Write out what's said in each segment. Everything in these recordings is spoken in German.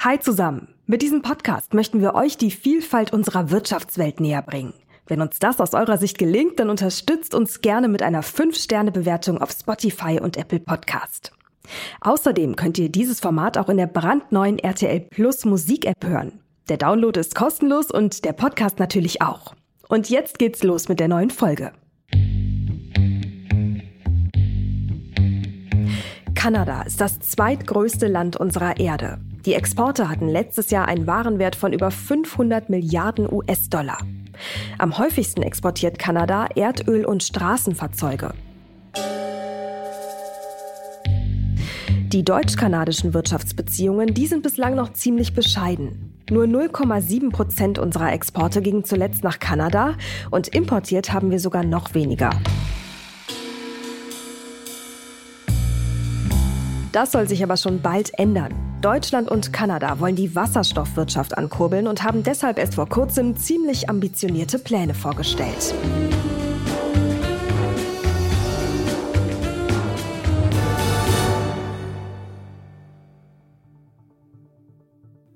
Hi zusammen. Mit diesem Podcast möchten wir euch die Vielfalt unserer Wirtschaftswelt näher bringen. Wenn uns das aus eurer Sicht gelingt, dann unterstützt uns gerne mit einer 5-Sterne-Bewertung auf Spotify und Apple Podcast. Außerdem könnt ihr dieses Format auch in der brandneuen RTL Plus Musik-App hören. Der Download ist kostenlos und der Podcast natürlich auch. Und jetzt geht's los mit der neuen Folge. Kanada ist das zweitgrößte Land unserer Erde. Die Exporte hatten letztes Jahr einen Warenwert von über 500 Milliarden US-Dollar. Am häufigsten exportiert Kanada Erdöl und Straßenfahrzeuge. Die deutsch-kanadischen Wirtschaftsbeziehungen, die sind bislang noch ziemlich bescheiden. Nur 0,7 Prozent unserer Exporte gingen zuletzt nach Kanada und importiert haben wir sogar noch weniger. Das soll sich aber schon bald ändern. Deutschland und Kanada wollen die Wasserstoffwirtschaft ankurbeln und haben deshalb erst vor kurzem ziemlich ambitionierte Pläne vorgestellt.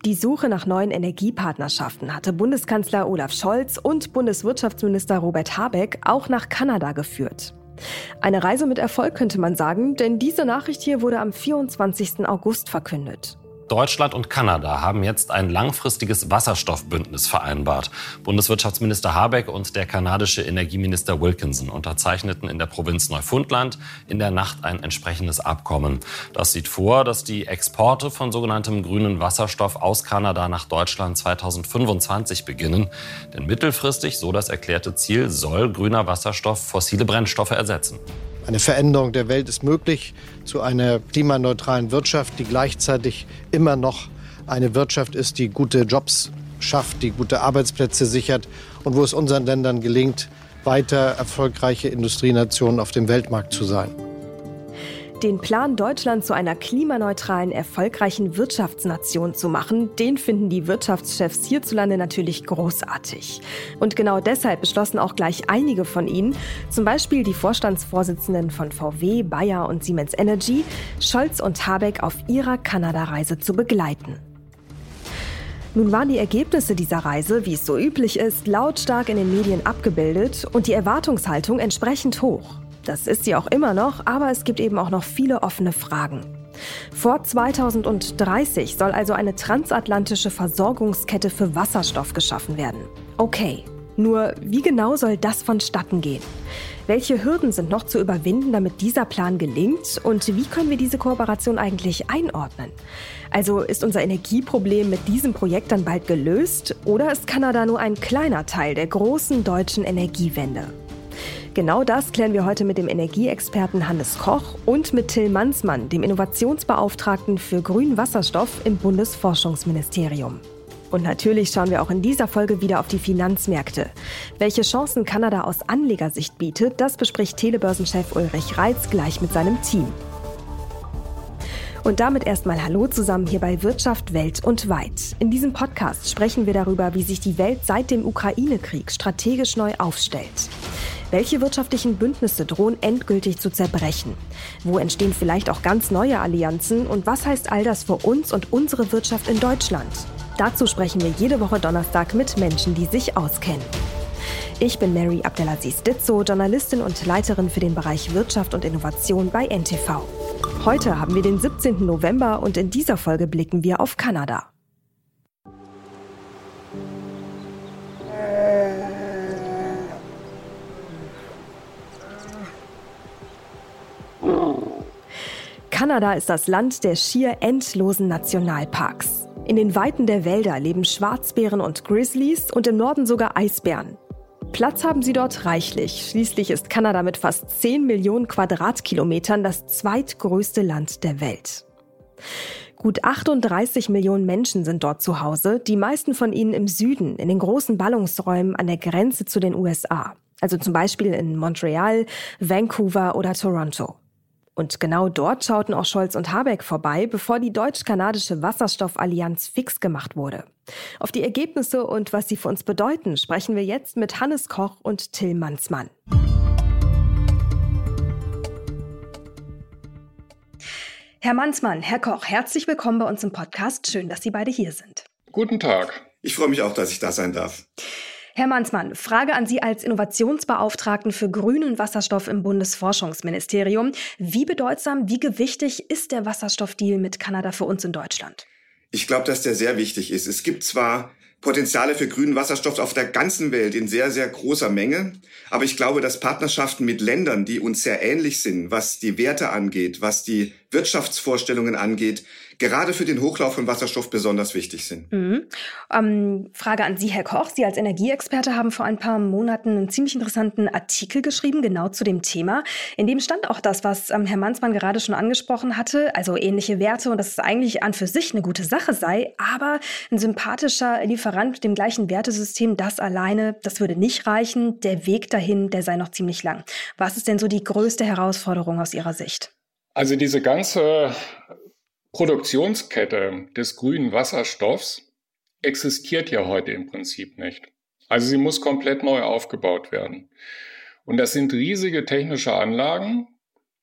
Die Suche nach neuen Energiepartnerschaften hatte Bundeskanzler Olaf Scholz und Bundeswirtschaftsminister Robert Habeck auch nach Kanada geführt. Eine Reise mit Erfolg könnte man sagen, denn diese Nachricht hier wurde am 24. August verkündet. Deutschland und Kanada haben jetzt ein langfristiges Wasserstoffbündnis vereinbart. Bundeswirtschaftsminister Habeck und der kanadische Energieminister Wilkinson unterzeichneten in der Provinz Neufundland in der Nacht ein entsprechendes Abkommen. Das sieht vor, dass die Exporte von sogenanntem grünen Wasserstoff aus Kanada nach Deutschland 2025 beginnen. Denn mittelfristig, so das erklärte Ziel, soll grüner Wasserstoff fossile Brennstoffe ersetzen. Eine Veränderung der Welt ist möglich zu einer klimaneutralen Wirtschaft, die gleichzeitig immer noch eine Wirtschaft ist, die gute Jobs schafft, die gute Arbeitsplätze sichert und wo es unseren Ländern gelingt, weiter erfolgreiche Industrienationen auf dem Weltmarkt zu sein. Den Plan, Deutschland zu einer klimaneutralen, erfolgreichen Wirtschaftsnation zu machen, den finden die Wirtschaftschefs hierzulande natürlich großartig. Und genau deshalb beschlossen auch gleich einige von ihnen, zum Beispiel die Vorstandsvorsitzenden von VW, Bayer und Siemens Energy, Scholz und Habeck auf ihrer Kanada-Reise zu begleiten. Nun waren die Ergebnisse dieser Reise, wie es so üblich ist, lautstark in den Medien abgebildet und die Erwartungshaltung entsprechend hoch. Das ist sie auch immer noch, aber es gibt eben auch noch viele offene Fragen. Vor 2030 soll also eine transatlantische Versorgungskette für Wasserstoff geschaffen werden. Okay, nur wie genau soll das vonstatten gehen? Welche Hürden sind noch zu überwinden, damit dieser Plan gelingt? Und wie können wir diese Kooperation eigentlich einordnen? Also ist unser Energieproblem mit diesem Projekt dann bald gelöst? Oder ist Kanada nur ein kleiner Teil der großen deutschen Energiewende? Genau das klären wir heute mit dem Energieexperten Hannes Koch und mit Till Mansmann, dem Innovationsbeauftragten für grünen Wasserstoff im Bundesforschungsministerium. Und natürlich schauen wir auch in dieser Folge wieder auf die Finanzmärkte. Welche Chancen Kanada aus Anlegersicht bietet, das bespricht Telebörsenchef Ulrich Reitz gleich mit seinem Team. Und damit erstmal Hallo zusammen hier bei Wirtschaft Welt und Weit. In diesem Podcast sprechen wir darüber, wie sich die Welt seit dem Ukraine-Krieg strategisch neu aufstellt. Welche wirtschaftlichen Bündnisse drohen endgültig zu zerbrechen? Wo entstehen vielleicht auch ganz neue Allianzen? Und was heißt all das für uns und unsere Wirtschaft in Deutschland? Dazu sprechen wir jede Woche Donnerstag mit Menschen, die sich auskennen. Ich bin Mary Abdelaziz Ditzo, Journalistin und Leiterin für den Bereich Wirtschaft und Innovation bei NTV. Heute haben wir den 17. November und in dieser Folge blicken wir auf Kanada. Kanada ist das Land der schier endlosen Nationalparks. In den Weiten der Wälder leben Schwarzbären und Grizzlies und im Norden sogar Eisbären. Platz haben sie dort reichlich. Schließlich ist Kanada mit fast 10 Millionen Quadratkilometern das zweitgrößte Land der Welt. Gut 38 Millionen Menschen sind dort zu Hause, die meisten von ihnen im Süden, in den großen Ballungsräumen an der Grenze zu den USA. Also zum Beispiel in Montreal, Vancouver oder Toronto. Und genau dort schauten auch Scholz und Habeck vorbei, bevor die deutsch-kanadische Wasserstoffallianz fix gemacht wurde. Auf die Ergebnisse und was sie für uns bedeuten, sprechen wir jetzt mit Hannes Koch und Till Mansmann. Herr Mansmann, Herr Koch, herzlich willkommen bei uns im Podcast. Schön, dass Sie beide hier sind. Guten Tag. Ich freue mich auch, dass ich da sein darf. Herr Mansmann, Frage an Sie als Innovationsbeauftragten für grünen Wasserstoff im Bundesforschungsministerium. Wie bedeutsam, wie gewichtig ist der Wasserstoffdeal mit Kanada für uns in Deutschland? Ich glaube, dass der sehr wichtig ist. Es gibt zwar Potenziale für grünen Wasserstoff auf der ganzen Welt in sehr, sehr großer Menge. Aber ich glaube, dass Partnerschaften mit Ländern, die uns sehr ähnlich sind, was die Werte angeht, was die Wirtschaftsvorstellungen angeht, gerade für den Hochlauf von Wasserstoff besonders wichtig sind. Mhm. Ähm, Frage an Sie, Herr Koch. Sie als Energieexperte haben vor ein paar Monaten einen ziemlich interessanten Artikel geschrieben, genau zu dem Thema. In dem stand auch das, was ähm, Herr Mansmann gerade schon angesprochen hatte, also ähnliche Werte und dass es eigentlich an für sich eine gute Sache sei, aber ein sympathischer Lieferant mit dem gleichen Wertesystem, das alleine, das würde nicht reichen. Der Weg dahin, der sei noch ziemlich lang. Was ist denn so die größte Herausforderung aus Ihrer Sicht? Also diese ganze Produktionskette des grünen Wasserstoffs existiert ja heute im Prinzip nicht. Also sie muss komplett neu aufgebaut werden. Und das sind riesige technische Anlagen,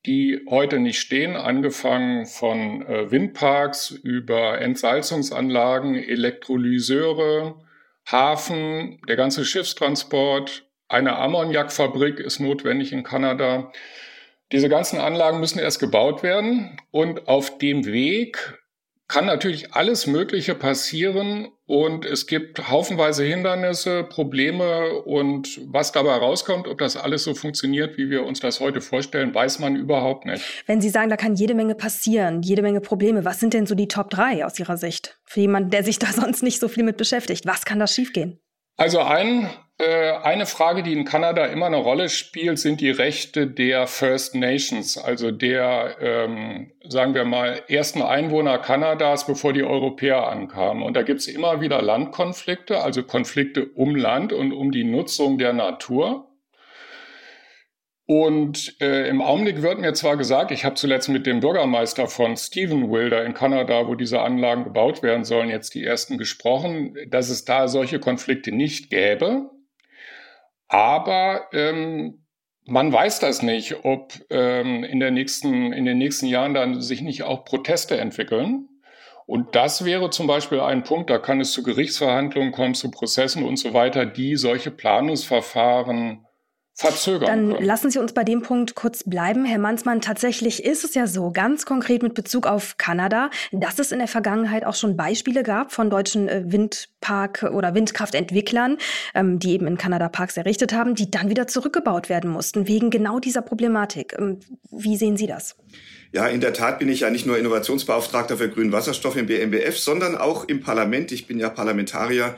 die heute nicht stehen, angefangen von äh, Windparks über Entsalzungsanlagen, Elektrolyseure, Hafen, der ganze Schiffstransport, eine Ammoniakfabrik ist notwendig in Kanada. Diese ganzen Anlagen müssen erst gebaut werden und auf dem Weg kann natürlich alles Mögliche passieren und es gibt haufenweise Hindernisse, Probleme und was dabei rauskommt, ob das alles so funktioniert, wie wir uns das heute vorstellen, weiß man überhaupt nicht. Wenn Sie sagen, da kann jede Menge passieren, jede Menge Probleme, was sind denn so die Top 3 aus Ihrer Sicht? Für jemanden, der sich da sonst nicht so viel mit beschäftigt, was kann da schiefgehen? Also ein eine Frage, die in Kanada immer eine Rolle spielt, sind die Rechte der First Nations, also der, ähm, sagen wir mal, ersten Einwohner Kanadas, bevor die Europäer ankamen. Und da gibt es immer wieder Landkonflikte, also Konflikte um Land und um die Nutzung der Natur. Und äh, im Augenblick wird mir zwar gesagt, ich habe zuletzt mit dem Bürgermeister von Stephen Wilder in Kanada, wo diese Anlagen gebaut werden sollen, jetzt die ersten gesprochen, dass es da solche Konflikte nicht gäbe. Aber ähm, man weiß das nicht, ob ähm, in, der nächsten, in den nächsten Jahren dann sich nicht auch Proteste entwickeln. Und das wäre zum Beispiel ein Punkt, da kann es zu Gerichtsverhandlungen kommen, zu Prozessen und so weiter, die solche Planungsverfahren verzögern. Dann können. lassen Sie uns bei dem Punkt kurz bleiben. Herr Mansmann, tatsächlich ist es ja so, ganz konkret mit Bezug auf Kanada, dass es in der Vergangenheit auch schon Beispiele gab von deutschen äh, Windpark- oder Windkraftentwicklern, ähm, die eben in Kanada Parks errichtet haben, die dann wieder zurückgebaut werden mussten, wegen genau dieser Problematik. Ähm, wie sehen Sie das? Ja, in der Tat bin ich ja nicht nur Innovationsbeauftragter für grünen Wasserstoff im BMBF, sondern auch im Parlament. Ich bin ja Parlamentarier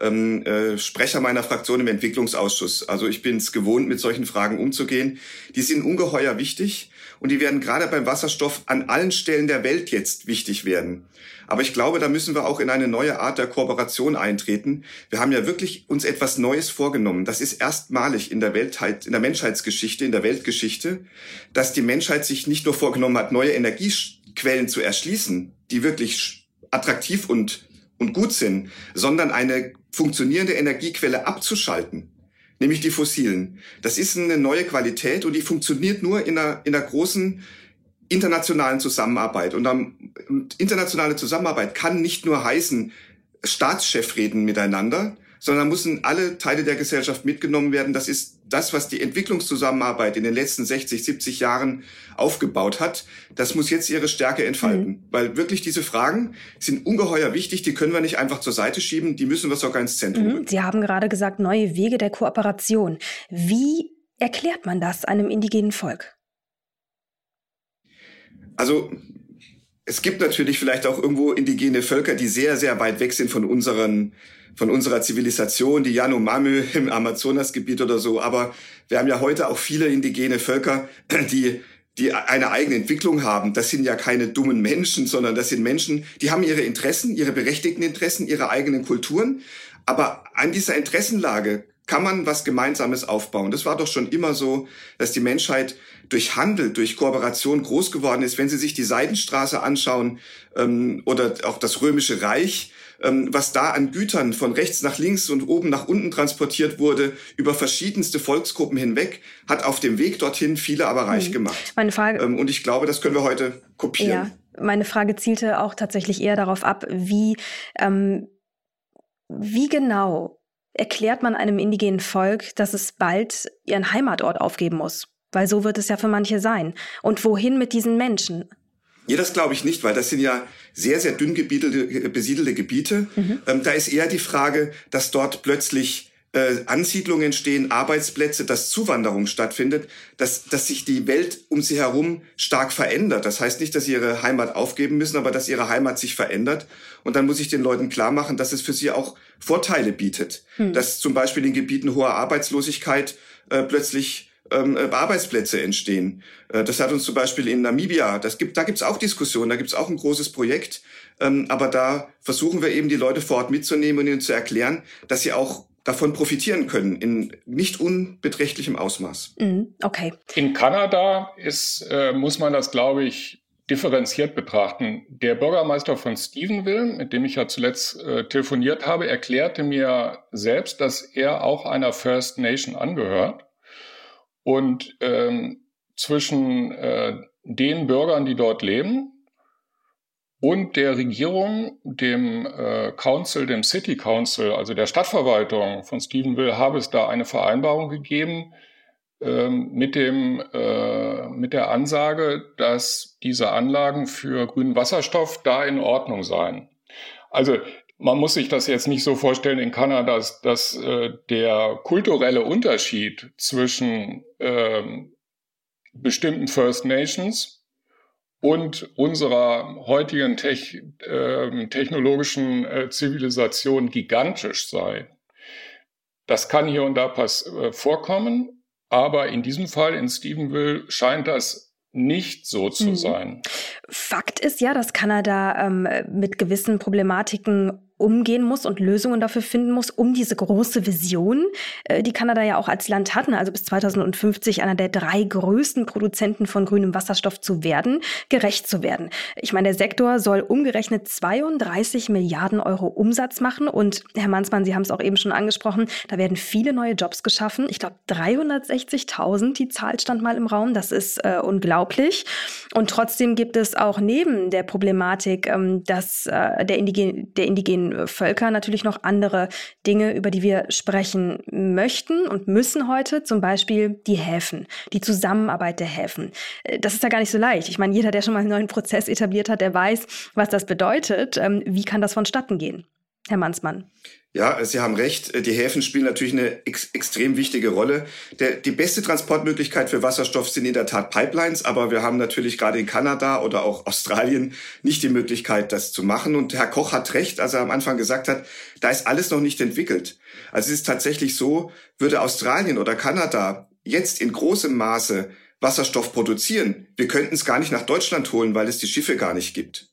ähm, äh, Sprecher meiner Fraktion im Entwicklungsausschuss. Also ich bin es gewohnt, mit solchen Fragen umzugehen. Die sind ungeheuer wichtig und die werden gerade beim Wasserstoff an allen Stellen der Welt jetzt wichtig werden. Aber ich glaube, da müssen wir auch in eine neue Art der Kooperation eintreten. Wir haben ja wirklich uns etwas Neues vorgenommen. Das ist erstmalig in der Weltheit, in der Menschheitsgeschichte, in der Weltgeschichte, dass die Menschheit sich nicht nur vorgenommen hat, neue Energiequellen zu erschließen, die wirklich attraktiv und und gut sind, sondern eine funktionierende Energiequelle abzuschalten, nämlich die fossilen. Das ist eine neue Qualität und die funktioniert nur in einer, in einer großen internationalen Zusammenarbeit. Und, dann, internationale Zusammenarbeit kann nicht nur heißen, Staatschef reden miteinander, sondern müssen alle Teile der Gesellschaft mitgenommen werden. Das ist das, was die Entwicklungszusammenarbeit in den letzten 60, 70 Jahren aufgebaut hat. Das muss jetzt ihre Stärke entfalten. Mhm. Weil wirklich diese Fragen sind ungeheuer wichtig. Die können wir nicht einfach zur Seite schieben. Die müssen wir sogar ins Zentrum mhm. Sie haben gerade gesagt, neue Wege der Kooperation. Wie erklärt man das einem indigenen Volk? Also es gibt natürlich vielleicht auch irgendwo indigene Völker, die sehr, sehr weit weg sind von unseren von unserer Zivilisation, die Yanomami im Amazonasgebiet oder so. Aber wir haben ja heute auch viele indigene Völker, die die eine eigene Entwicklung haben. Das sind ja keine dummen Menschen, sondern das sind Menschen, die haben ihre Interessen, ihre berechtigten Interessen, ihre eigenen Kulturen. Aber an dieser Interessenlage kann man was Gemeinsames aufbauen. Das war doch schon immer so, dass die Menschheit durch Handel, durch Kooperation groß geworden ist. Wenn Sie sich die Seidenstraße anschauen ähm, oder auch das Römische Reich, was da an Gütern von rechts nach links und oben nach unten transportiert wurde, über verschiedenste Volksgruppen hinweg, hat auf dem Weg dorthin viele aber reich mhm. gemacht. Meine Frage. Ähm, und ich glaube, das können wir heute kopieren. Ja. Meine Frage zielte auch tatsächlich eher darauf ab, wie, ähm, wie genau erklärt man einem indigenen Volk, dass es bald ihren Heimatort aufgeben muss? Weil so wird es ja für manche sein. Und wohin mit diesen Menschen? Ja, das glaube ich nicht, weil das sind ja sehr, sehr dünn besiedelte Gebiete. Mhm. Ähm, da ist eher die Frage, dass dort plötzlich äh, Ansiedlungen entstehen, Arbeitsplätze, dass Zuwanderung stattfindet, dass, dass sich die Welt um sie herum stark verändert. Das heißt nicht, dass sie ihre Heimat aufgeben müssen, aber dass ihre Heimat sich verändert. Und dann muss ich den Leuten klar machen, dass es für sie auch Vorteile bietet. Hm. Dass zum Beispiel in Gebieten hoher Arbeitslosigkeit äh, plötzlich ähm, äh, Arbeitsplätze entstehen. Äh, das hat uns zum Beispiel in Namibia, das gibt, da gibt's auch Diskussionen, da gibt's auch ein großes Projekt, ähm, aber da versuchen wir eben die Leute vor Ort mitzunehmen und ihnen zu erklären, dass sie auch davon profitieren können in nicht unbeträchtlichem Ausmaß. Mhm, okay. In Kanada ist, äh, muss man das, glaube ich, differenziert betrachten. Der Bürgermeister von Stephenville, mit dem ich ja zuletzt äh, telefoniert habe, erklärte mir selbst, dass er auch einer First Nation angehört. Und ähm, zwischen äh, den Bürgern, die dort leben, und der Regierung, dem äh, Council, dem City Council, also der Stadtverwaltung von Stephenville, habe es da eine Vereinbarung gegeben ähm, mit, dem, äh, mit der Ansage, dass diese Anlagen für grünen Wasserstoff da in Ordnung seien. Also man muss sich das jetzt nicht so vorstellen in Kanada, dass, dass äh, der kulturelle Unterschied zwischen ähm, bestimmten First Nations und unserer heutigen Tech, äh, technologischen äh, Zivilisation gigantisch sei. Das kann hier und da pass äh, vorkommen, aber in diesem Fall in Stephenville scheint das nicht so zu mhm. sein. Fakt ist ja, dass Kanada ähm, mit gewissen Problematiken umgehen muss und Lösungen dafür finden muss, um diese große Vision, äh, die Kanada ja auch als Land hatten, also bis 2050 einer der drei größten Produzenten von grünem Wasserstoff zu werden, gerecht zu werden. Ich meine, der Sektor soll umgerechnet 32 Milliarden Euro Umsatz machen und Herr Mansmann, Sie haben es auch eben schon angesprochen, da werden viele neue Jobs geschaffen. Ich glaube 360.000, die Zahl stand mal im Raum, das ist äh, unglaublich. Und trotzdem gibt es auch neben der Problematik, ähm, dass äh, der, Indigen, der indigenen Völker natürlich noch andere Dinge, über die wir sprechen möchten und müssen heute, zum Beispiel die Häfen, die Zusammenarbeit der Häfen. Äh, das ist ja gar nicht so leicht. Ich meine, jeder, der schon mal einen neuen Prozess etabliert hat, der weiß, was das bedeutet. Ähm, wie kann das vonstatten gehen? Herr Mansmann. Ja, Sie haben recht. Die Häfen spielen natürlich eine ex extrem wichtige Rolle. Der, die beste Transportmöglichkeit für Wasserstoff sind in der Tat Pipelines, aber wir haben natürlich gerade in Kanada oder auch Australien nicht die Möglichkeit, das zu machen. Und Herr Koch hat recht, als er am Anfang gesagt hat, da ist alles noch nicht entwickelt. Also es ist tatsächlich so, würde Australien oder Kanada jetzt in großem Maße Wasserstoff produzieren, wir könnten es gar nicht nach Deutschland holen, weil es die Schiffe gar nicht gibt.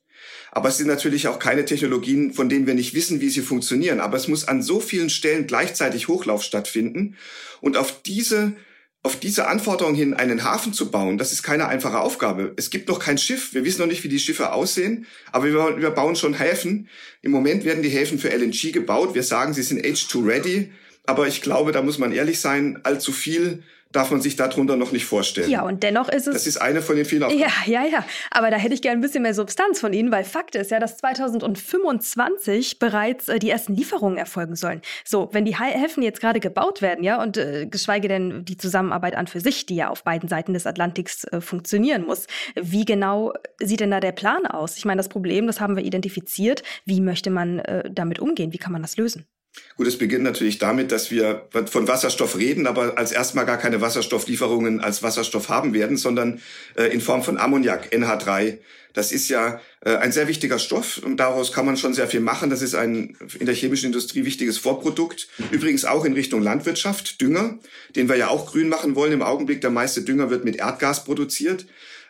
Aber es sind natürlich auch keine Technologien, von denen wir nicht wissen, wie sie funktionieren. Aber es muss an so vielen Stellen gleichzeitig Hochlauf stattfinden. Und auf diese auf diese Anforderung hin einen Hafen zu bauen, das ist keine einfache Aufgabe. Es gibt noch kein Schiff. Wir wissen noch nicht, wie die Schiffe aussehen, aber wir, wir bauen schon Häfen. Im Moment werden die Häfen für LNG gebaut. Wir sagen, sie sind H2 ready. Aber ich glaube, da muss man ehrlich sein, allzu viel darf man sich darunter noch nicht vorstellen. Ja, und dennoch ist es. Das ist eine von den vielen Aufgaben. Ja, ja, ja. Aber da hätte ich gerne ein bisschen mehr Substanz von Ihnen, weil Fakt ist ja, dass 2025 bereits äh, die ersten Lieferungen erfolgen sollen. So, wenn die Häfen jetzt gerade gebaut werden, ja, und äh, geschweige denn die Zusammenarbeit an für sich, die ja auf beiden Seiten des Atlantiks äh, funktionieren muss, wie genau sieht denn da der Plan aus? Ich meine, das Problem, das haben wir identifiziert. Wie möchte man äh, damit umgehen? Wie kann man das lösen? Gut, es beginnt natürlich damit, dass wir von Wasserstoff reden, aber als erstmal gar keine Wasserstofflieferungen als Wasserstoff haben werden, sondern äh, in Form von Ammoniak, NH3. Das ist ja äh, ein sehr wichtiger Stoff und daraus kann man schon sehr viel machen. Das ist ein in der chemischen Industrie wichtiges Vorprodukt. Übrigens auch in Richtung Landwirtschaft, Dünger, den wir ja auch grün machen wollen. Im Augenblick der meiste Dünger wird mit Erdgas produziert.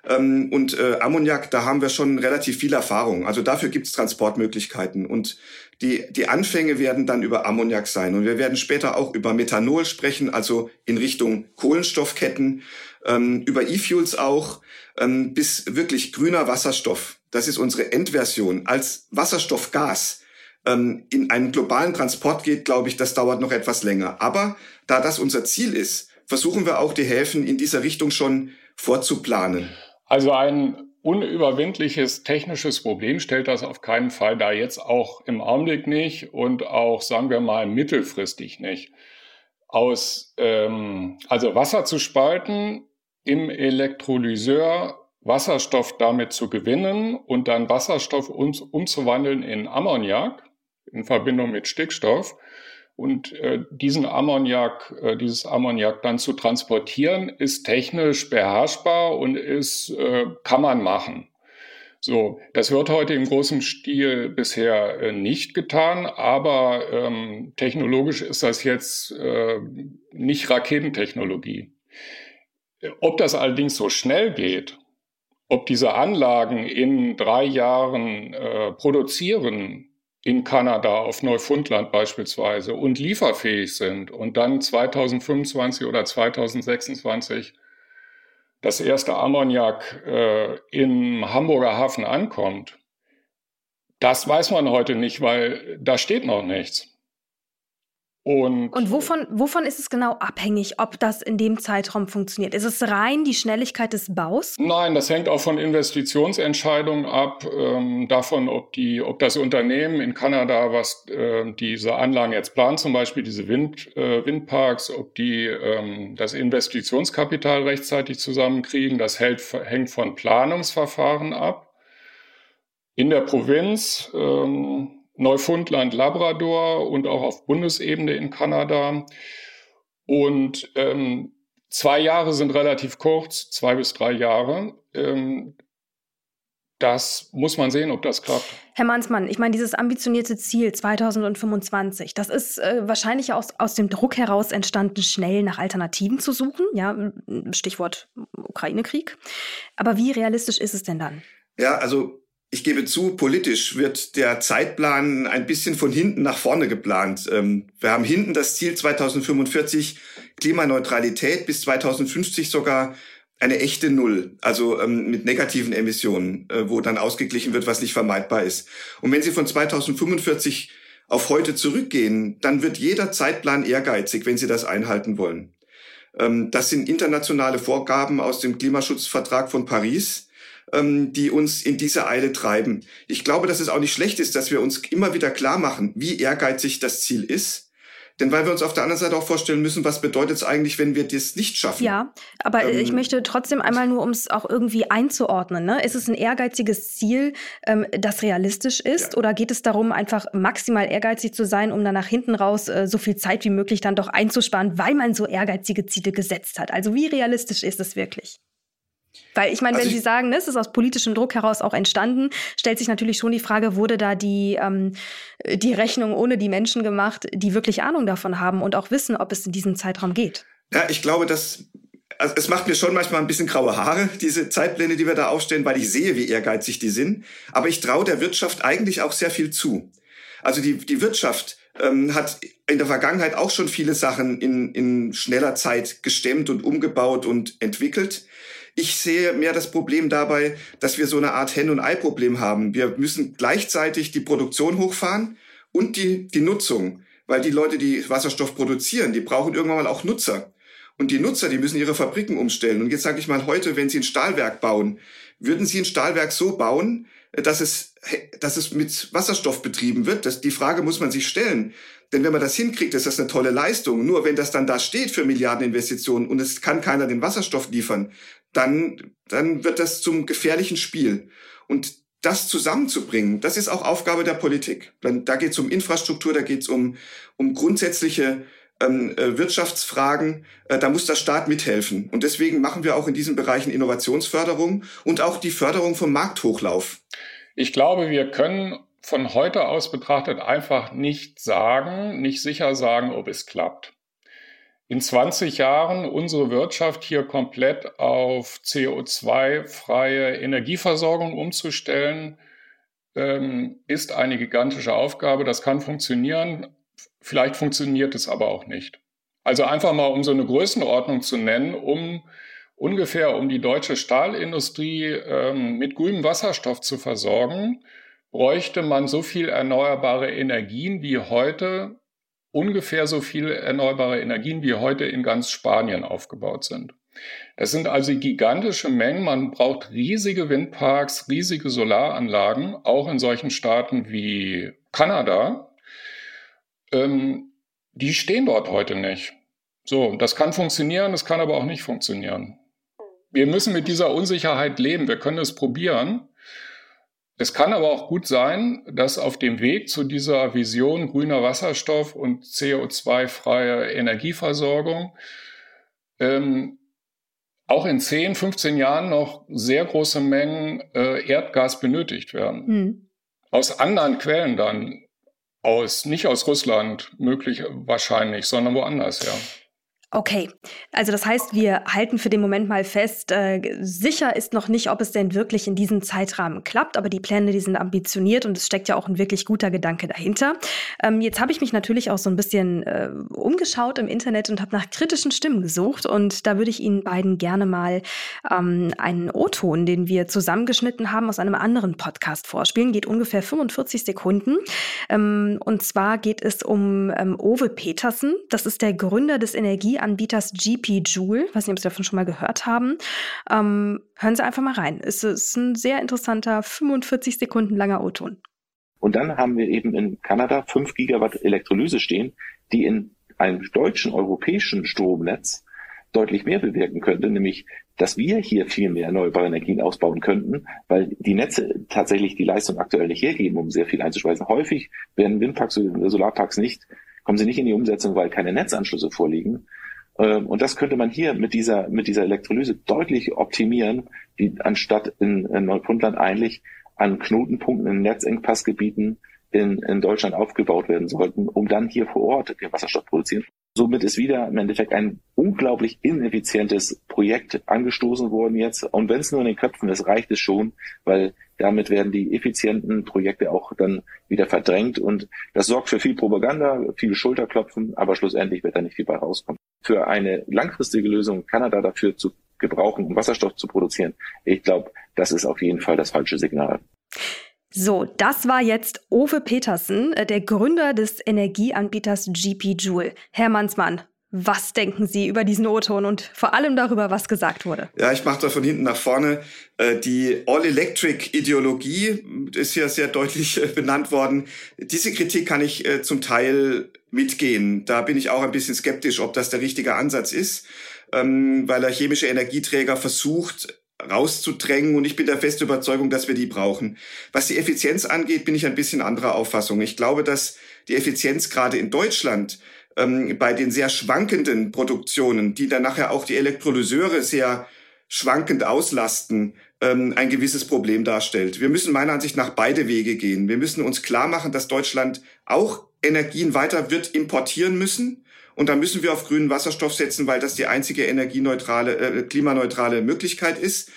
Ähm, und äh, Ammoniak, da haben wir schon relativ viel Erfahrung. Also dafür gibt es Transportmöglichkeiten. Und die, die Anfänge werden dann über Ammoniak sein. Und wir werden später auch über Methanol sprechen, also in Richtung Kohlenstoffketten, ähm, über E-Fuels auch, ähm, bis wirklich grüner Wasserstoff. Das ist unsere Endversion als Wasserstoffgas ähm, in einen globalen Transport geht, glaube ich, das dauert noch etwas länger. Aber da das unser Ziel ist, versuchen wir auch die Häfen in dieser Richtung schon vorzuplanen. Also ein unüberwindliches technisches Problem stellt das auf keinen Fall da jetzt auch im Augenblick nicht und auch, sagen wir mal, mittelfristig nicht. Aus, ähm, also Wasser zu spalten, im Elektrolyseur Wasserstoff damit zu gewinnen und dann Wasserstoff um, umzuwandeln in Ammoniak in Verbindung mit Stickstoff und äh, diesen Ammoniak, äh, dieses Ammoniak dann zu transportieren, ist technisch beherrschbar und ist, äh, kann man machen. So, das wird heute im großen Stil bisher äh, nicht getan, aber ähm, technologisch ist das jetzt äh, nicht Raketentechnologie. Ob das allerdings so schnell geht, ob diese Anlagen in drei Jahren äh, produzieren, in Kanada, auf Neufundland beispielsweise und lieferfähig sind und dann 2025 oder 2026 das erste Ammoniak äh, im Hamburger Hafen ankommt, das weiß man heute nicht, weil da steht noch nichts. Und, und wovon, wovon ist es genau abhängig, ob das in dem Zeitraum funktioniert? Ist es rein die Schnelligkeit des Baus? Nein, das hängt auch von Investitionsentscheidungen ab, ähm, davon, ob, die, ob das Unternehmen in Kanada, was äh, diese Anlagen jetzt plant, zum Beispiel diese Wind, äh, Windparks, ob die ähm, das Investitionskapital rechtzeitig zusammenkriegen. Das hält, hängt von Planungsverfahren ab. In der Provinz ähm, Neufundland, Labrador und auch auf Bundesebene in Kanada. Und ähm, zwei Jahre sind relativ kurz, zwei bis drei Jahre. Ähm, das muss man sehen, ob das klappt. Herr Mansmann, ich meine, dieses ambitionierte Ziel 2025, das ist äh, wahrscheinlich aus, aus dem Druck heraus entstanden, schnell nach Alternativen zu suchen. Ja, Stichwort Ukraine-Krieg. Aber wie realistisch ist es denn dann? Ja, also ich gebe zu, politisch wird der Zeitplan ein bisschen von hinten nach vorne geplant. Ähm, wir haben hinten das Ziel 2045 Klimaneutralität bis 2050 sogar eine echte Null, also ähm, mit negativen Emissionen, äh, wo dann ausgeglichen wird, was nicht vermeidbar ist. Und wenn Sie von 2045 auf heute zurückgehen, dann wird jeder Zeitplan ehrgeizig, wenn Sie das einhalten wollen. Ähm, das sind internationale Vorgaben aus dem Klimaschutzvertrag von Paris die uns in diese Eile treiben. Ich glaube, dass es auch nicht schlecht ist, dass wir uns immer wieder klar machen, wie ehrgeizig das Ziel ist. Denn weil wir uns auf der anderen Seite auch vorstellen müssen, was bedeutet es eigentlich, wenn wir das nicht schaffen? Ja, aber ähm, ich möchte trotzdem einmal nur, um es auch irgendwie einzuordnen, ne? ist es ein ehrgeiziges Ziel, ähm, das realistisch ist? Ja. Oder geht es darum, einfach maximal ehrgeizig zu sein, um dann nach hinten raus äh, so viel Zeit wie möglich dann doch einzusparen, weil man so ehrgeizige Ziele gesetzt hat? Also wie realistisch ist es wirklich? Weil ich meine, also wenn Sie sagen, ne, es ist aus politischem Druck heraus auch entstanden, stellt sich natürlich schon die Frage, wurde da die, ähm, die Rechnung ohne die Menschen gemacht, die wirklich Ahnung davon haben und auch wissen, ob es in diesem Zeitraum geht? Ja, ich glaube, dass also es macht mir schon manchmal ein bisschen graue Haare, diese Zeitpläne, die wir da aufstellen, weil ich sehe, wie ehrgeizig die sind. Aber ich traue der Wirtschaft eigentlich auch sehr viel zu. Also die, die Wirtschaft ähm, hat in der Vergangenheit auch schon viele Sachen in, in schneller Zeit gestemmt und umgebaut und entwickelt. Ich sehe mehr das Problem dabei, dass wir so eine Art Hen- und Ei-Problem haben. Wir müssen gleichzeitig die Produktion hochfahren und die, die Nutzung. Weil die Leute, die Wasserstoff produzieren, die brauchen irgendwann mal auch Nutzer. Und die Nutzer, die müssen ihre Fabriken umstellen. Und jetzt sage ich mal heute, wenn Sie ein Stahlwerk bauen, würden Sie ein Stahlwerk so bauen, dass es, dass es mit Wasserstoff betrieben wird? Das, die Frage muss man sich stellen. Denn wenn man das hinkriegt, ist das eine tolle Leistung. Nur wenn das dann da steht für Milliardeninvestitionen und es kann keiner den Wasserstoff liefern, dann, dann wird das zum gefährlichen Spiel. Und das zusammenzubringen, das ist auch Aufgabe der Politik. Da geht es um Infrastruktur, da geht es um, um grundsätzliche ähm, äh, Wirtschaftsfragen. Äh, da muss der Staat mithelfen. Und deswegen machen wir auch in diesen Bereichen Innovationsförderung und auch die Förderung vom Markthochlauf. Ich glaube, wir können von heute aus betrachtet einfach nicht sagen, nicht sicher sagen, ob es klappt in 20 Jahren unsere Wirtschaft hier komplett auf CO2-freie Energieversorgung umzustellen, ähm, ist eine gigantische Aufgabe. Das kann funktionieren. Vielleicht funktioniert es aber auch nicht. Also einfach mal, um so eine Größenordnung zu nennen, um ungefähr um die deutsche Stahlindustrie ähm, mit grünem Wasserstoff zu versorgen, bräuchte man so viel erneuerbare Energien wie heute ungefähr so viele erneuerbare Energien wie heute in ganz Spanien aufgebaut sind. Das sind also gigantische Mengen. Man braucht riesige Windparks, riesige Solaranlagen, auch in solchen Staaten wie Kanada. Ähm, die stehen dort heute nicht. So, das kann funktionieren, das kann aber auch nicht funktionieren. Wir müssen mit dieser Unsicherheit leben. Wir können es probieren. Es kann aber auch gut sein, dass auf dem Weg zu dieser Vision grüner Wasserstoff und CO2-freie Energieversorgung ähm, auch in 10, 15 Jahren noch sehr große Mengen äh, Erdgas benötigt werden. Mhm. Aus anderen Quellen dann, aus, nicht aus Russland möglich wahrscheinlich, sondern woanders, ja. Okay, also das heißt, wir halten für den Moment mal fest, äh, sicher ist noch nicht, ob es denn wirklich in diesem Zeitrahmen klappt, aber die Pläne, die sind ambitioniert und es steckt ja auch ein wirklich guter Gedanke dahinter. Ähm, jetzt habe ich mich natürlich auch so ein bisschen äh, umgeschaut im Internet und habe nach kritischen Stimmen gesucht und da würde ich Ihnen beiden gerne mal ähm, einen O-Ton, den wir zusammengeschnitten haben, aus einem anderen Podcast vorspielen. Geht ungefähr 45 Sekunden. Ähm, und zwar geht es um ähm, Owe Petersen. Das ist der Gründer des Energie Anbieters GP Joule. Ich weiß nicht, ob Sie davon schon mal gehört haben. Ähm, hören Sie einfach mal rein. Es ist ein sehr interessanter, 45 Sekunden langer O-Ton. Und dann haben wir eben in Kanada 5 Gigawatt Elektrolyse stehen, die in einem deutschen, europäischen Stromnetz deutlich mehr bewirken könnte, nämlich dass wir hier viel mehr erneuerbare Energien ausbauen könnten, weil die Netze tatsächlich die Leistung aktuell nicht hergeben, um sehr viel einzuspeisen. Häufig werden Windparks oder Solarparks nicht, kommen sie nicht in die Umsetzung, weil keine Netzanschlüsse vorliegen. Ähm, und das könnte man hier mit dieser, mit dieser Elektrolyse deutlich optimieren, die anstatt in, in Neufundland eigentlich an Knotenpunkten in Netzengpassgebieten in, in Deutschland aufgebaut werden sollten, um dann hier vor Ort den Wasserstoff produzieren. Somit ist wieder im Endeffekt ein unglaublich ineffizientes Projekt angestoßen worden jetzt. Und wenn es nur in den Köpfen ist, reicht es schon, weil damit werden die effizienten Projekte auch dann wieder verdrängt und das sorgt für viel Propaganda, viel Schulterklopfen, aber schlussendlich wird da nicht viel bei rauskommen. Für eine langfristige Lösung Kanada dafür zu gebrauchen, um Wasserstoff zu produzieren, ich glaube, das ist auf jeden Fall das falsche Signal. So, das war jetzt Ove Petersen, äh, der Gründer des Energieanbieters GP Joule. Herr Mannsmann, was denken Sie über diesen O-Ton und vor allem darüber, was gesagt wurde? Ja, ich mache da von hinten nach vorne. Äh, die All-Electric-Ideologie ist hier sehr deutlich äh, benannt worden. Diese Kritik kann ich äh, zum Teil mitgehen. Da bin ich auch ein bisschen skeptisch, ob das der richtige Ansatz ist, ähm, weil er chemische Energieträger versucht rauszudrängen und ich bin der festen Überzeugung, dass wir die brauchen. Was die Effizienz angeht, bin ich ein bisschen anderer Auffassung. Ich glaube, dass die Effizienz gerade in Deutschland ähm, bei den sehr schwankenden Produktionen, die dann nachher auch die Elektrolyseure sehr schwankend auslasten, ähm, ein gewisses Problem darstellt. Wir müssen meiner Ansicht nach beide Wege gehen. Wir müssen uns klar machen, dass Deutschland auch Energien weiter wird importieren müssen. Und da müssen wir auf grünen Wasserstoff setzen, weil das die einzige energieneutrale, äh, klimaneutrale Möglichkeit ist.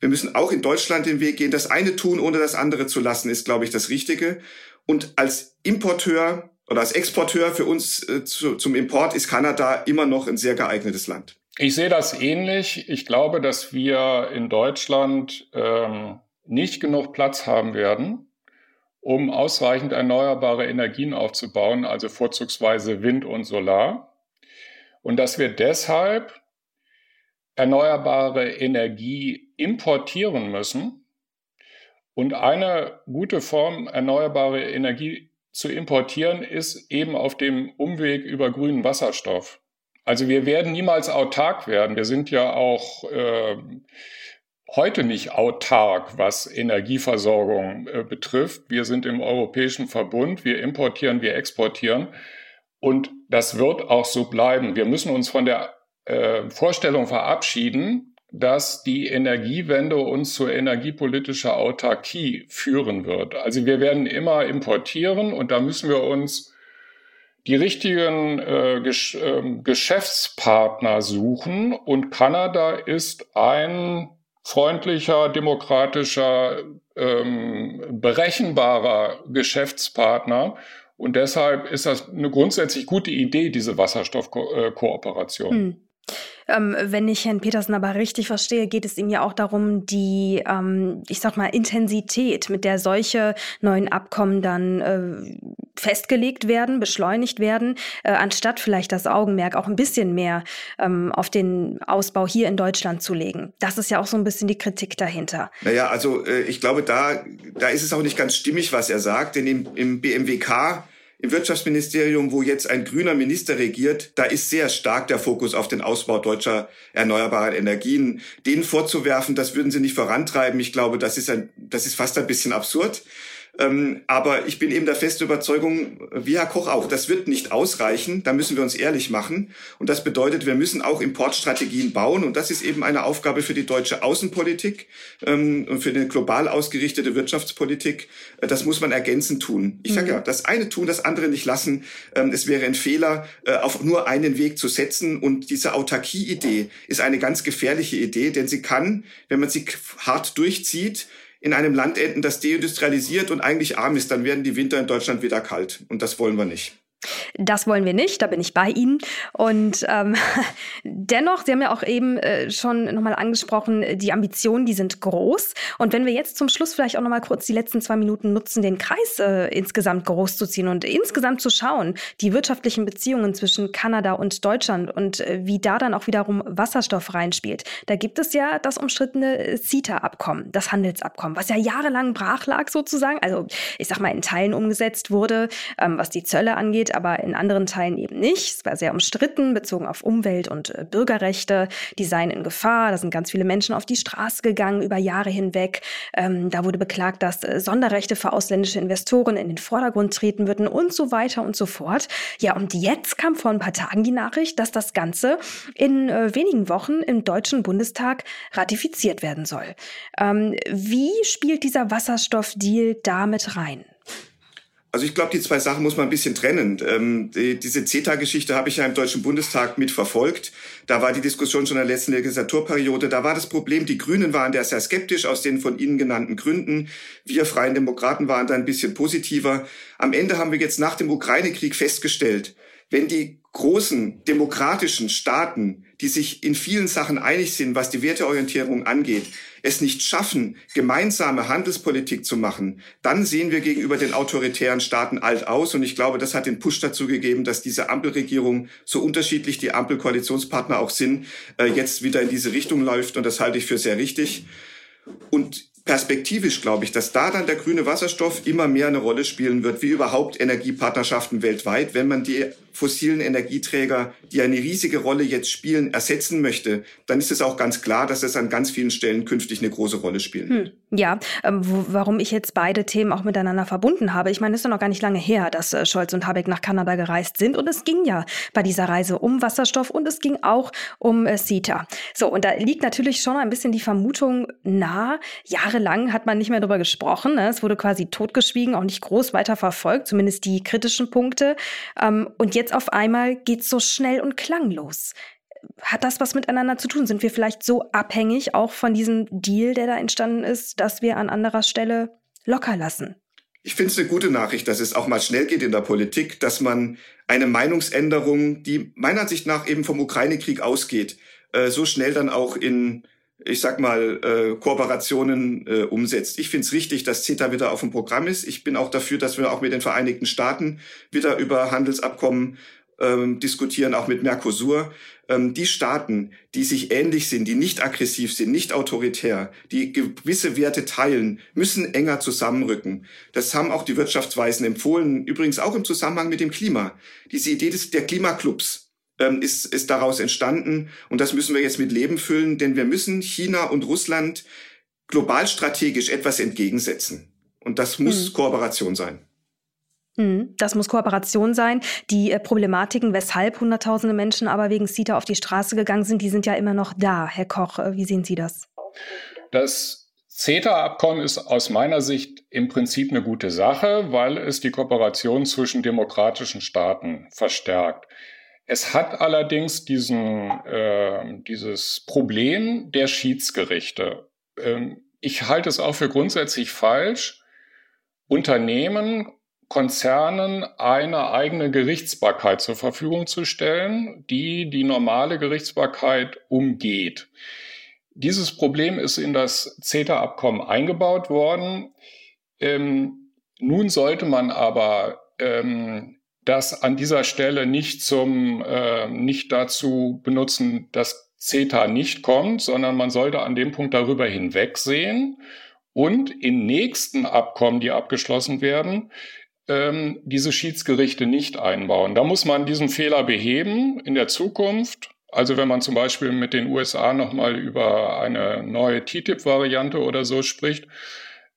Wir müssen auch in Deutschland den Weg gehen. Das eine tun, ohne das andere zu lassen, ist, glaube ich, das Richtige. Und als Importeur oder als Exporteur für uns äh, zu, zum Import ist Kanada immer noch ein sehr geeignetes Land. Ich sehe das ähnlich. Ich glaube, dass wir in Deutschland ähm, nicht genug Platz haben werden, um ausreichend erneuerbare Energien aufzubauen, also vorzugsweise Wind und Solar. Und dass wir deshalb erneuerbare Energie importieren müssen. Und eine gute Form, erneuerbare Energie zu importieren, ist eben auf dem Umweg über grünen Wasserstoff. Also wir werden niemals autark werden. Wir sind ja auch äh, heute nicht autark, was Energieversorgung äh, betrifft. Wir sind im Europäischen Verbund, wir importieren, wir exportieren. Und das wird auch so bleiben. Wir müssen uns von der äh, Vorstellung verabschieden, dass die Energiewende uns zur energiepolitischer Autarkie führen wird. Also wir werden immer importieren und da müssen wir uns die richtigen äh, Gesch äh, Geschäftspartner suchen und Kanada ist ein freundlicher, demokratischer, ähm, berechenbarer Geschäftspartner und deshalb ist das eine grundsätzlich gute Idee, diese Wasserstoffkooperation. Hm. Ähm, wenn ich Herrn Petersen aber richtig verstehe, geht es ihm ja auch darum, die, ähm, ich sag mal, Intensität, mit der solche neuen Abkommen dann äh, festgelegt werden, beschleunigt werden, äh, anstatt vielleicht das Augenmerk auch ein bisschen mehr ähm, auf den Ausbau hier in Deutschland zu legen. Das ist ja auch so ein bisschen die Kritik dahinter. Naja, also äh, ich glaube, da, da ist es auch nicht ganz stimmig, was er sagt, denn im, im BMWK im Wirtschaftsministerium, wo jetzt ein grüner Minister regiert, da ist sehr stark der Fokus auf den Ausbau deutscher erneuerbarer Energien. Denen vorzuwerfen, das würden sie nicht vorantreiben, ich glaube, das ist, ein, das ist fast ein bisschen absurd. Ähm, aber ich bin eben der festen Überzeugung, wie Herr Koch auch, das wird nicht ausreichen. Da müssen wir uns ehrlich machen. Und das bedeutet, wir müssen auch Importstrategien bauen. Und das ist eben eine Aufgabe für die deutsche Außenpolitik ähm, und für eine global ausgerichtete Wirtschaftspolitik. Äh, das muss man ergänzend tun. Ich sage mhm. ja, das eine tun, das andere nicht lassen. Ähm, es wäre ein Fehler, äh, auf nur einen Weg zu setzen. Und diese Autarkie-Idee ist eine ganz gefährliche Idee, denn sie kann, wenn man sie hart durchzieht, in einem Land enden, das deindustrialisiert und eigentlich arm ist, dann werden die Winter in Deutschland wieder kalt. Und das wollen wir nicht. Das wollen wir nicht, da bin ich bei Ihnen. Und ähm, dennoch, Sie haben ja auch eben äh, schon nochmal angesprochen, die Ambitionen, die sind groß. Und wenn wir jetzt zum Schluss vielleicht auch nochmal kurz die letzten zwei Minuten nutzen, den Kreis äh, insgesamt groß zu ziehen und insgesamt zu schauen, die wirtschaftlichen Beziehungen zwischen Kanada und Deutschland und äh, wie da dann auch wiederum Wasserstoff reinspielt. Da gibt es ja das umstrittene CETA-Abkommen, das Handelsabkommen, was ja jahrelang brach lag sozusagen. Also ich sag mal in Teilen umgesetzt wurde, ähm, was die Zölle angeht aber in anderen Teilen eben nicht. Es war sehr umstritten, bezogen auf Umwelt- und äh, Bürgerrechte. Die seien in Gefahr. Da sind ganz viele Menschen auf die Straße gegangen über Jahre hinweg. Ähm, da wurde beklagt, dass äh, Sonderrechte für ausländische Investoren in den Vordergrund treten würden und so weiter und so fort. Ja, und jetzt kam vor ein paar Tagen die Nachricht, dass das Ganze in äh, wenigen Wochen im Deutschen Bundestag ratifiziert werden soll. Ähm, wie spielt dieser Wasserstoffdeal damit rein? Also ich glaube, die zwei Sachen muss man ein bisschen trennen. Ähm, die, diese CETA-Geschichte habe ich ja im Deutschen Bundestag mitverfolgt. Da war die Diskussion schon in der letzten Legislaturperiode. Da war das Problem, die Grünen waren da sehr skeptisch aus den von Ihnen genannten Gründen. Wir Freien Demokraten waren da ein bisschen positiver. Am Ende haben wir jetzt nach dem Ukraine-Krieg festgestellt, wenn die großen demokratischen Staaten, die sich in vielen Sachen einig sind, was die Werteorientierung angeht, es nicht schaffen, gemeinsame Handelspolitik zu machen, dann sehen wir gegenüber den autoritären Staaten alt aus. Und ich glaube, das hat den Push dazu gegeben, dass diese Ampelregierung, so unterschiedlich die Ampelkoalitionspartner auch sind, äh, jetzt wieder in diese Richtung läuft. Und das halte ich für sehr richtig. Und perspektivisch glaube ich, dass da dann der grüne Wasserstoff immer mehr eine Rolle spielen wird, wie überhaupt Energiepartnerschaften weltweit, wenn man die fossilen Energieträger, die eine riesige Rolle jetzt spielen, ersetzen möchte, dann ist es auch ganz klar, dass es an ganz vielen Stellen künftig eine große Rolle spielen wird. Hm, ja, ähm, warum ich jetzt beide Themen auch miteinander verbunden habe. Ich meine, es ist ja noch gar nicht lange her, dass äh, Scholz und Habeck nach Kanada gereist sind und es ging ja bei dieser Reise um Wasserstoff und es ging auch um äh, CETA. So, und da liegt natürlich schon ein bisschen die Vermutung nahe, jahrelang hat man nicht mehr darüber gesprochen. Ne? Es wurde quasi totgeschwiegen, auch nicht groß weiter verfolgt, zumindest die kritischen Punkte. Ähm, und jetzt jetzt auf einmal geht's so schnell und klanglos. Hat das was miteinander zu tun? Sind wir vielleicht so abhängig auch von diesem Deal, der da entstanden ist, dass wir an anderer Stelle locker lassen? Ich finde es eine gute Nachricht, dass es auch mal schnell geht in der Politik, dass man eine Meinungsänderung, die meiner Ansicht nach eben vom Ukraine-Krieg ausgeht, äh, so schnell dann auch in, ich sag mal, äh, Kooperationen äh, umsetzt. Ich finde es richtig, dass CETA wieder auf dem Programm ist. Ich bin auch dafür, dass wir auch mit den Vereinigten Staaten wieder über Handelsabkommen ähm, diskutieren, auch mit Mercosur. Ähm, die Staaten, die sich ähnlich sind, die nicht aggressiv sind, nicht autoritär, die gewisse Werte teilen, müssen enger zusammenrücken. Das haben auch die Wirtschaftsweisen empfohlen, übrigens auch im Zusammenhang mit dem Klima. Diese Idee des, der Klimaklubs ähm, ist, ist daraus entstanden. Und das müssen wir jetzt mit Leben füllen, denn wir müssen China und Russland global strategisch etwas entgegensetzen. Und das muss hm. Kooperation sein. Hm, das muss Kooperation sein. Die äh, Problematiken, weshalb Hunderttausende Menschen aber wegen CETA auf die Straße gegangen sind, die sind ja immer noch da. Herr Koch, äh, wie sehen Sie das? Das CETA-Abkommen ist aus meiner Sicht im Prinzip eine gute Sache, weil es die Kooperation zwischen demokratischen Staaten verstärkt. Es hat allerdings diesen, äh, dieses Problem der Schiedsgerichte. Ähm, ich halte es auch für grundsätzlich falsch, Unternehmen Konzernen eine eigene Gerichtsbarkeit zur Verfügung zu stellen, die die normale Gerichtsbarkeit umgeht. Dieses Problem ist in das CETA-Abkommen eingebaut worden. Ähm, nun sollte man aber ähm, das an dieser Stelle nicht zum äh, nicht dazu benutzen, dass CETA nicht kommt, sondern man sollte an dem Punkt darüber hinwegsehen und in nächsten Abkommen, die abgeschlossen werden, ähm, diese Schiedsgerichte nicht einbauen. Da muss man diesen Fehler beheben in der Zukunft. Also wenn man zum Beispiel mit den USA nochmal über eine neue TTIP-Variante oder so spricht,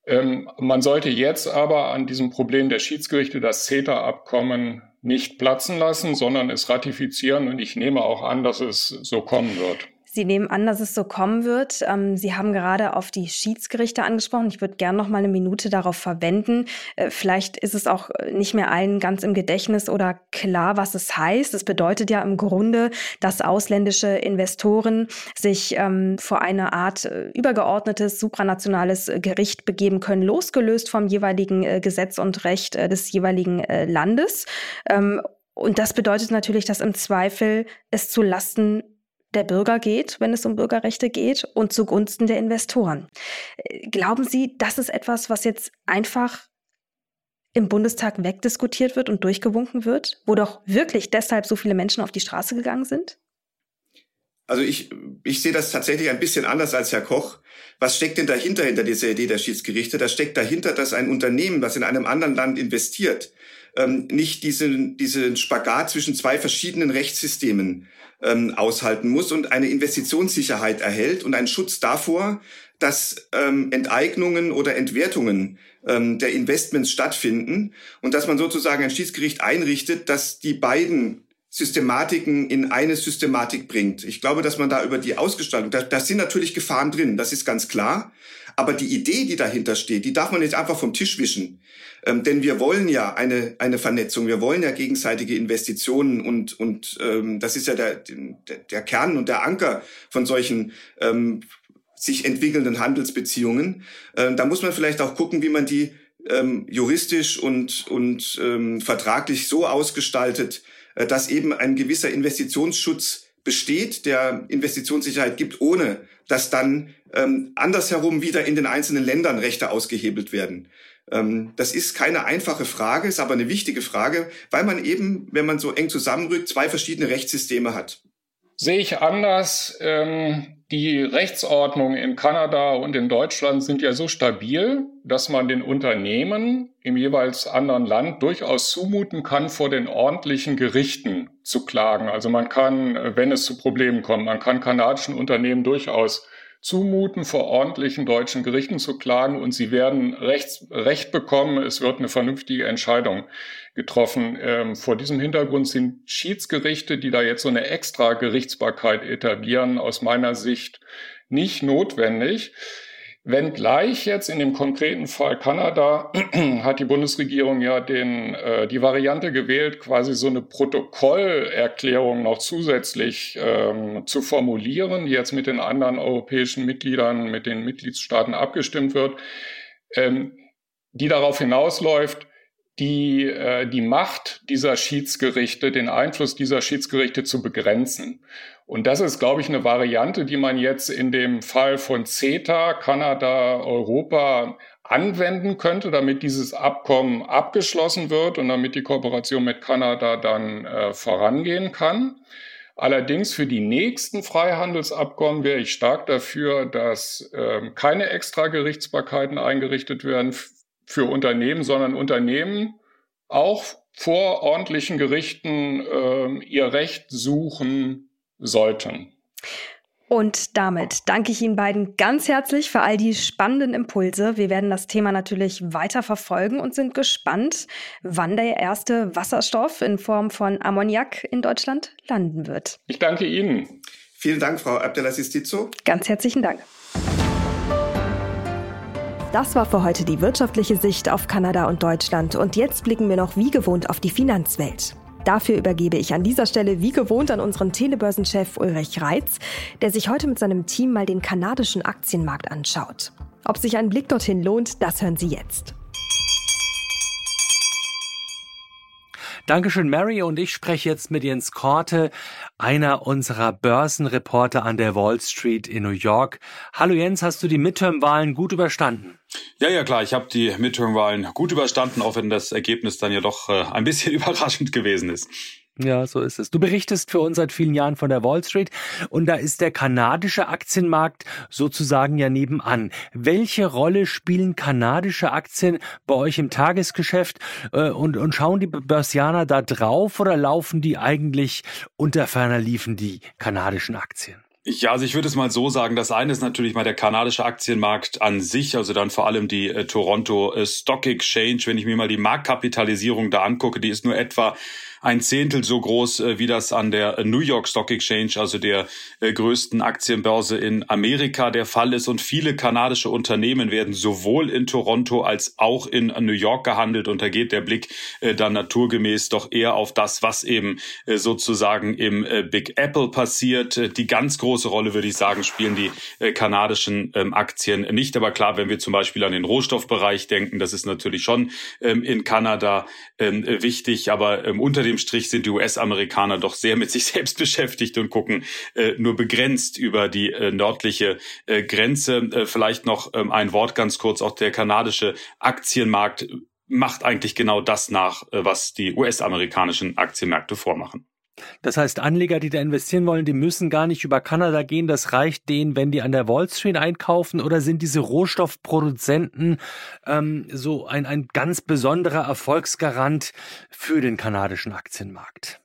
ähm, man sollte jetzt aber an diesem Problem der Schiedsgerichte das CETA-Abkommen nicht platzen lassen, sondern es ratifizieren. Und ich nehme auch an, dass es so kommen wird. Sie nehmen an, dass es so kommen wird. Ähm, Sie haben gerade auf die Schiedsgerichte angesprochen. Ich würde gerne noch mal eine Minute darauf verwenden. Äh, vielleicht ist es auch nicht mehr allen ganz im Gedächtnis oder klar, was es heißt. Es bedeutet ja im Grunde, dass ausländische Investoren sich ähm, vor eine Art äh, übergeordnetes, supranationales Gericht begeben können, losgelöst vom jeweiligen äh, Gesetz und Recht des jeweiligen Landes. Ähm, und das bedeutet natürlich, dass im Zweifel es zu Lasten der Bürger geht, wenn es um Bürgerrechte geht, und zugunsten der Investoren. Äh, glauben Sie, das ist etwas, was jetzt einfach im Bundestag wegdiskutiert wird und durchgewunken wird, wo doch wirklich deshalb so viele Menschen auf die Straße gegangen sind? Also ich, ich sehe das tatsächlich ein bisschen anders als Herr Koch. Was steckt denn dahinter, hinter dieser Idee der Schiedsgerichte? Da steckt dahinter, dass ein Unternehmen, das in einem anderen Land investiert, ähm, nicht diesen, diesen Spagat zwischen zwei verschiedenen Rechtssystemen ähm, aushalten muss und eine Investitionssicherheit erhält und einen Schutz davor, dass ähm, Enteignungen oder Entwertungen ähm, der Investments stattfinden und dass man sozusagen ein Schiedsgericht einrichtet, dass die beiden Systematiken in eine Systematik bringt. Ich glaube, dass man da über die Ausgestaltung, da, da sind natürlich Gefahren drin, das ist ganz klar. Aber die Idee, die dahinter steht, die darf man nicht einfach vom Tisch wischen. Ähm, denn wir wollen ja eine, eine Vernetzung, wir wollen ja gegenseitige Investitionen und, und ähm, das ist ja der, der, Kern und der Anker von solchen ähm, sich entwickelnden Handelsbeziehungen. Ähm, da muss man vielleicht auch gucken, wie man die ähm, juristisch und, und ähm, vertraglich so ausgestaltet, äh, dass eben ein gewisser Investitionsschutz besteht, der Investitionssicherheit gibt, ohne dass dann ähm, andersherum wieder in den einzelnen Ländern Rechte ausgehebelt werden. Ähm, das ist keine einfache Frage, ist aber eine wichtige Frage, weil man eben, wenn man so eng zusammenrückt, zwei verschiedene Rechtssysteme hat. Sehe ich anders. Ähm, die Rechtsordnungen in Kanada und in Deutschland sind ja so stabil, dass man den Unternehmen im jeweils anderen Land durchaus zumuten kann, vor den ordentlichen Gerichten zu klagen. Also man kann, wenn es zu Problemen kommt, man kann kanadischen Unternehmen durchaus zumuten, vor ordentlichen deutschen Gerichten zu klagen und sie werden Rechts, Recht bekommen. Es wird eine vernünftige Entscheidung getroffen. Ähm, vor diesem Hintergrund sind Schiedsgerichte, die da jetzt so eine extra Gerichtsbarkeit etablieren, aus meiner Sicht nicht notwendig. Wenngleich jetzt in dem konkreten Fall Kanada hat die Bundesregierung ja den, äh, die Variante gewählt, quasi so eine Protokollerklärung noch zusätzlich ähm, zu formulieren, die jetzt mit den anderen europäischen Mitgliedern, mit den Mitgliedstaaten abgestimmt wird, ähm, die darauf hinausläuft, die, äh, die Macht dieser Schiedsgerichte, den Einfluss dieser Schiedsgerichte zu begrenzen. Und das ist, glaube ich, eine Variante, die man jetzt in dem Fall von CETA, Kanada, Europa anwenden könnte, damit dieses Abkommen abgeschlossen wird und damit die Kooperation mit Kanada dann äh, vorangehen kann. Allerdings für die nächsten Freihandelsabkommen wäre ich stark dafür, dass äh, keine Extragerichtsbarkeiten eingerichtet werden für Unternehmen, sondern Unternehmen auch vor ordentlichen Gerichten äh, ihr Recht suchen sollten. Und damit danke ich Ihnen beiden ganz herzlich für all die spannenden Impulse. Wir werden das Thema natürlich weiter verfolgen und sind gespannt, wann der erste Wasserstoff in Form von Ammoniak in Deutschland landen wird. Ich danke Ihnen. Vielen Dank, Frau Abdelaziz Dizo. Ganz herzlichen Dank. Das war für heute die wirtschaftliche Sicht auf Kanada und Deutschland. Und jetzt blicken wir noch wie gewohnt auf die Finanzwelt. Dafür übergebe ich an dieser Stelle wie gewohnt an unseren Telebörsenchef Ulrich Reitz, der sich heute mit seinem Team mal den kanadischen Aktienmarkt anschaut. Ob sich ein Blick dorthin lohnt, das hören Sie jetzt. Dankeschön, Mary. Und ich spreche jetzt mit Jens Korte, einer unserer Börsenreporter an der Wall Street in New York. Hallo Jens, hast du die Midterm-Wahlen gut überstanden? Ja, ja, klar. Ich habe die Midterm-Wahlen gut überstanden, auch wenn das Ergebnis dann ja doch äh, ein bisschen überraschend gewesen ist. Ja, so ist es. Du berichtest für uns seit vielen Jahren von der Wall Street und da ist der kanadische Aktienmarkt sozusagen ja nebenan. Welche Rolle spielen kanadische Aktien bei euch im Tagesgeschäft äh, und, und schauen die Börsianer da drauf oder laufen die eigentlich unter ferner liefen die kanadischen Aktien? Ja, also ich würde es mal so sagen, das eine ist natürlich mal der kanadische Aktienmarkt an sich, also dann vor allem die äh, Toronto äh, Stock Exchange. Wenn ich mir mal die Marktkapitalisierung da angucke, die ist nur etwa ein Zehntel so groß äh, wie das an der New York Stock Exchange, also der äh, größten Aktienbörse in Amerika der Fall ist. Und viele kanadische Unternehmen werden sowohl in Toronto als auch in New York gehandelt. Und da geht der Blick äh, dann naturgemäß doch eher auf das, was eben sozusagen im Big Apple passiert. Die ganz große Rolle, würde ich sagen, spielen die kanadischen ähm, Aktien nicht. Aber klar, wenn wir zum Beispiel an den Rohstoffbereich denken, das ist natürlich schon ähm, in Kanada ähm, wichtig. Aber unter dem Strich sind die US-Amerikaner doch sehr mit sich selbst beschäftigt und gucken äh, nur begrenzt über die äh, nördliche äh, Grenze. Äh, vielleicht noch ähm, ein Wort ganz kurz. Auch der kanadische Aktienmarkt macht eigentlich genau das nach, äh, was die US-amerikanischen Aktienmärkte vormachen. Das heißt, Anleger, die da investieren wollen, die müssen gar nicht über Kanada gehen. Das reicht denen, wenn die an der Wall Street einkaufen. Oder sind diese Rohstoffproduzenten ähm, so ein, ein ganz besonderer Erfolgsgarant für den kanadischen Aktienmarkt?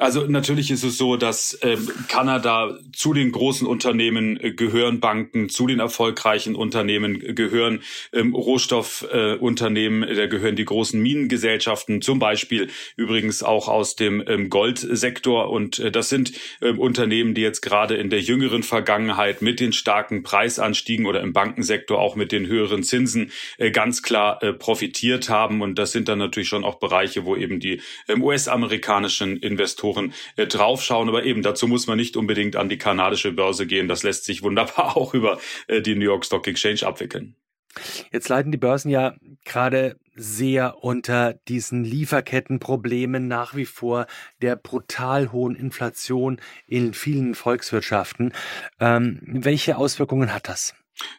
Also natürlich ist es so, dass ähm, Kanada zu den großen Unternehmen äh, gehören Banken, zu den erfolgreichen Unternehmen äh, gehören ähm, Rohstoffunternehmen, äh, da gehören die großen Minengesellschaften, zum Beispiel übrigens auch aus dem ähm, Goldsektor. Und äh, das sind ähm, Unternehmen, die jetzt gerade in der jüngeren Vergangenheit mit den starken Preisanstiegen oder im Bankensektor auch mit den höheren Zinsen äh, ganz klar äh, profitiert haben. Und das sind dann natürlich schon auch Bereiche, wo eben die ähm, US-amerikanischen Investoren Investoren äh, draufschauen. Aber eben dazu muss man nicht unbedingt an die kanadische Börse gehen. Das lässt sich wunderbar auch über äh, die New York Stock Exchange abwickeln. Jetzt leiden die Börsen ja gerade sehr unter diesen Lieferkettenproblemen nach wie vor der brutal hohen Inflation in vielen Volkswirtschaften. Ähm, welche Auswirkungen hat das?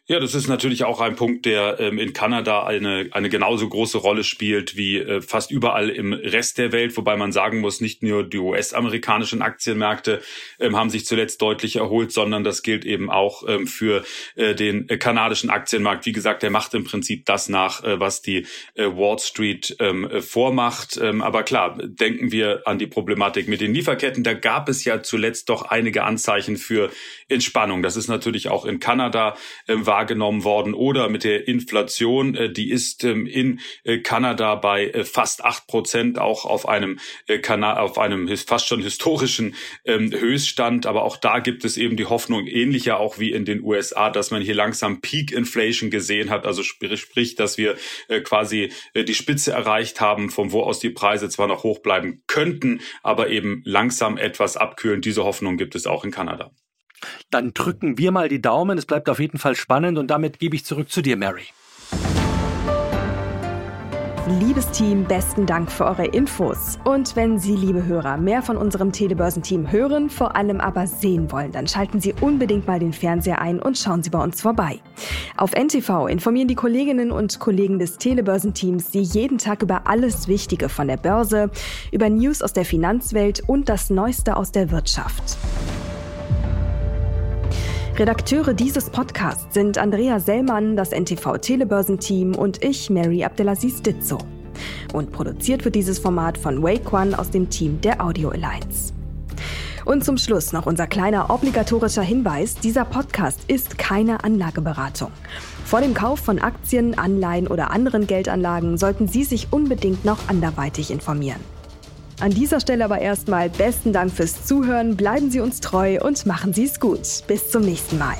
Ja, das ist natürlich auch ein Punkt, der ähm, in Kanada eine, eine genauso große Rolle spielt wie äh, fast überall im Rest der Welt, wobei man sagen muss, nicht nur die US-amerikanischen Aktienmärkte ähm, haben sich zuletzt deutlich erholt, sondern das gilt eben auch ähm, für äh, den äh, kanadischen Aktienmarkt. Wie gesagt, der macht im Prinzip das nach, äh, was die äh, Wall Street ähm, vormacht. Ähm, aber klar, denken wir an die Problematik mit den Lieferketten. Da gab es ja zuletzt doch einige Anzeichen für Entspannung. Das ist natürlich auch in Kanada äh, wahrgenommen worden oder mit der Inflation, äh, die ist ähm, in äh, Kanada bei äh, fast acht Prozent, auch auf einem äh, Kana auf einem fast schon historischen ähm, Höchststand. Aber auch da gibt es eben die Hoffnung, ähnlicher auch wie in den USA, dass man hier langsam Peak Inflation gesehen hat. Also sprich, dass wir äh, quasi die Spitze erreicht haben, von wo aus die Preise zwar noch hoch bleiben könnten, aber eben langsam etwas abkühlen. Diese Hoffnung gibt es auch in Kanada. Dann drücken wir mal die Daumen. Es bleibt auf jeden Fall spannend und damit gebe ich zurück zu dir, Mary. Liebes Team, besten Dank für eure Infos. Und wenn Sie, liebe Hörer, mehr von unserem Telebörsenteam hören, vor allem aber sehen wollen, dann schalten Sie unbedingt mal den Fernseher ein und schauen Sie bei uns vorbei. Auf NTV informieren die Kolleginnen und Kollegen des Telebörsenteams Sie jeden Tag über alles Wichtige von der Börse, über News aus der Finanzwelt und das Neueste aus der Wirtschaft. Redakteure dieses Podcasts sind Andrea Sellmann, das NTV Telebörsenteam und ich, Mary Abdelaziz Ditzo. Und produziert wird dieses Format von Wake One aus dem Team der Audio Alliance. Und zum Schluss noch unser kleiner obligatorischer Hinweis. Dieser Podcast ist keine Anlageberatung. Vor dem Kauf von Aktien, Anleihen oder anderen Geldanlagen sollten Sie sich unbedingt noch anderweitig informieren. An dieser Stelle aber erstmal besten Dank fürs Zuhören, bleiben Sie uns treu und machen Sie es gut. Bis zum nächsten Mal.